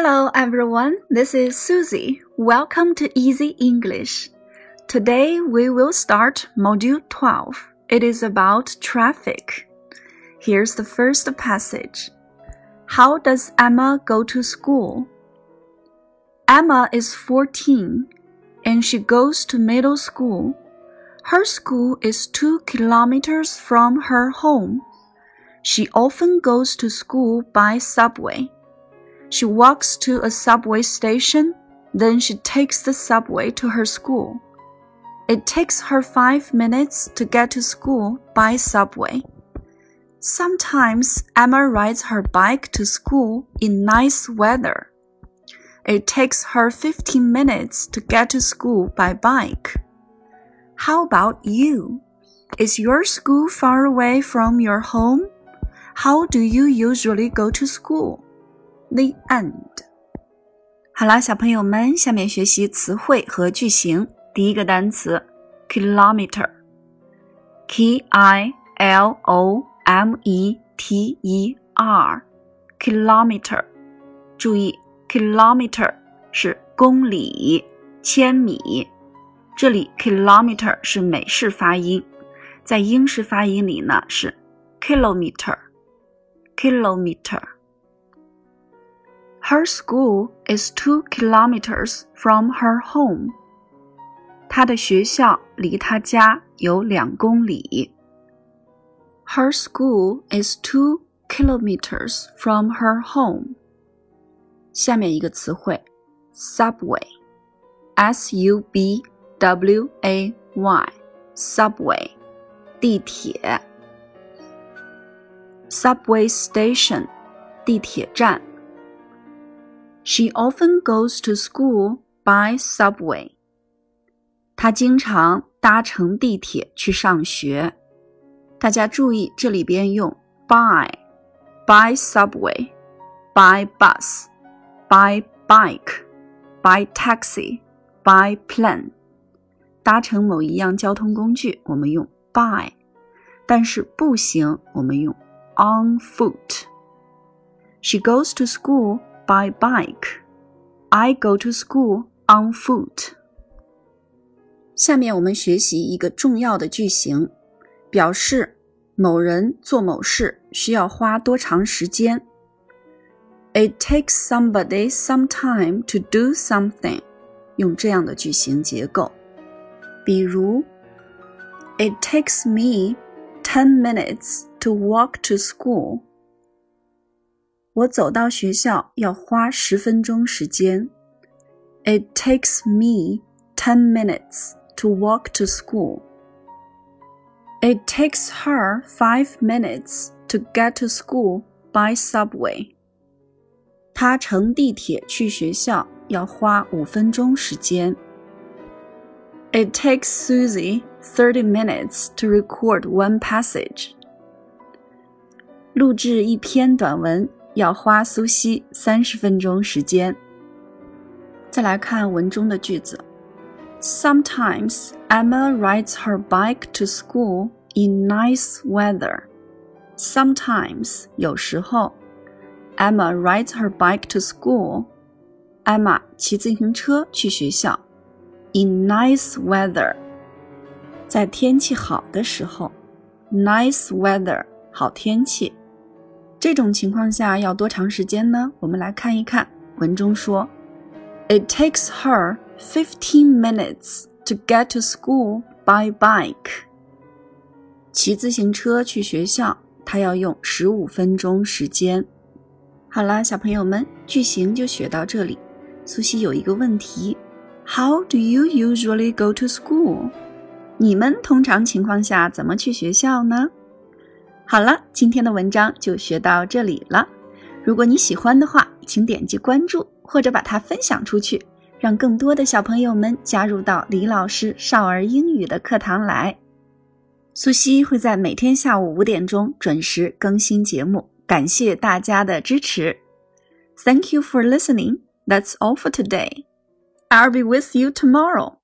Hello everyone, this is Susie. Welcome to Easy English. Today we will start Module 12. It is about traffic. Here's the first passage. How does Emma go to school? Emma is 14 and she goes to middle school. Her school is two kilometers from her home. She often goes to school by subway. She walks to a subway station, then she takes the subway to her school. It takes her five minutes to get to school by subway. Sometimes Emma rides her bike to school in nice weather. It takes her 15 minutes to get to school by bike. How about you? Is your school far away from your home? How do you usually go to school? The end。好啦，小朋友们，下面学习词汇和句型。第一个单词，kilometer，k i l o m e t e r，kilometer。注意，kilometer 是公里、千米。这里 kilometer 是美式发音，在英式发音里呢是 kilometer，kilometer。 Her school is two kilometers from her home. 她的学校离她家有两公里。Her school is two kilometers from her home. 下面一个词汇，subway，s u b w a y，subway，地铁。Subway station，地铁站。 she often goes to school by subway. 她经常搭乘地铁去上学。大家注意，这里边用 by、by subway、by bus、by bike、by taxi、by plane。搭乘某一样交通工具，我们用 by；但是步行，我们用 on foot。She goes to school by bike. I go to school on foot. 下面我们学习一个重要的句型，表示某人做某事需要花多长时间。It takes somebody some time to do something。用这样的句型结构，比如，It takes me ten minutes to walk to school。 我走到学校要花十分钟时间。It takes me ten minutes to walk to school. It takes her five minutes to get to school by subway. 她乘地铁去学校要花五分钟时间。It takes Susie thirty minutes to record one passage. 录制一篇短文 要花苏西三十分钟时间。再来看文中的句子：Sometimes Emma rides her bike to school in nice weather. Sometimes 有时候，Emma rides her bike to school. Emma 骑自行车去学校。In nice weather，在天气好的时候。Nice weather，好天气。 这种情况下要多长时间呢？我们来看一看，文中说，It takes her fifteen minutes to get to school by bike。骑自行车去学校，她要用十五分钟时间。好啦，小朋友们，句型就学到这里。苏西有一个问题：How do you usually go to school？你们通常情况下怎么去学校呢？好了，今天的文章就学到这里了。如果你喜欢的话，请点击关注或者把它分享出去，让更多的小朋友们加入到李老师少儿英语的课堂来。苏西会在每天下午五点钟准时更新节目，感谢大家的支持。Thank you for listening. That's all for today. I'll be with you tomorrow.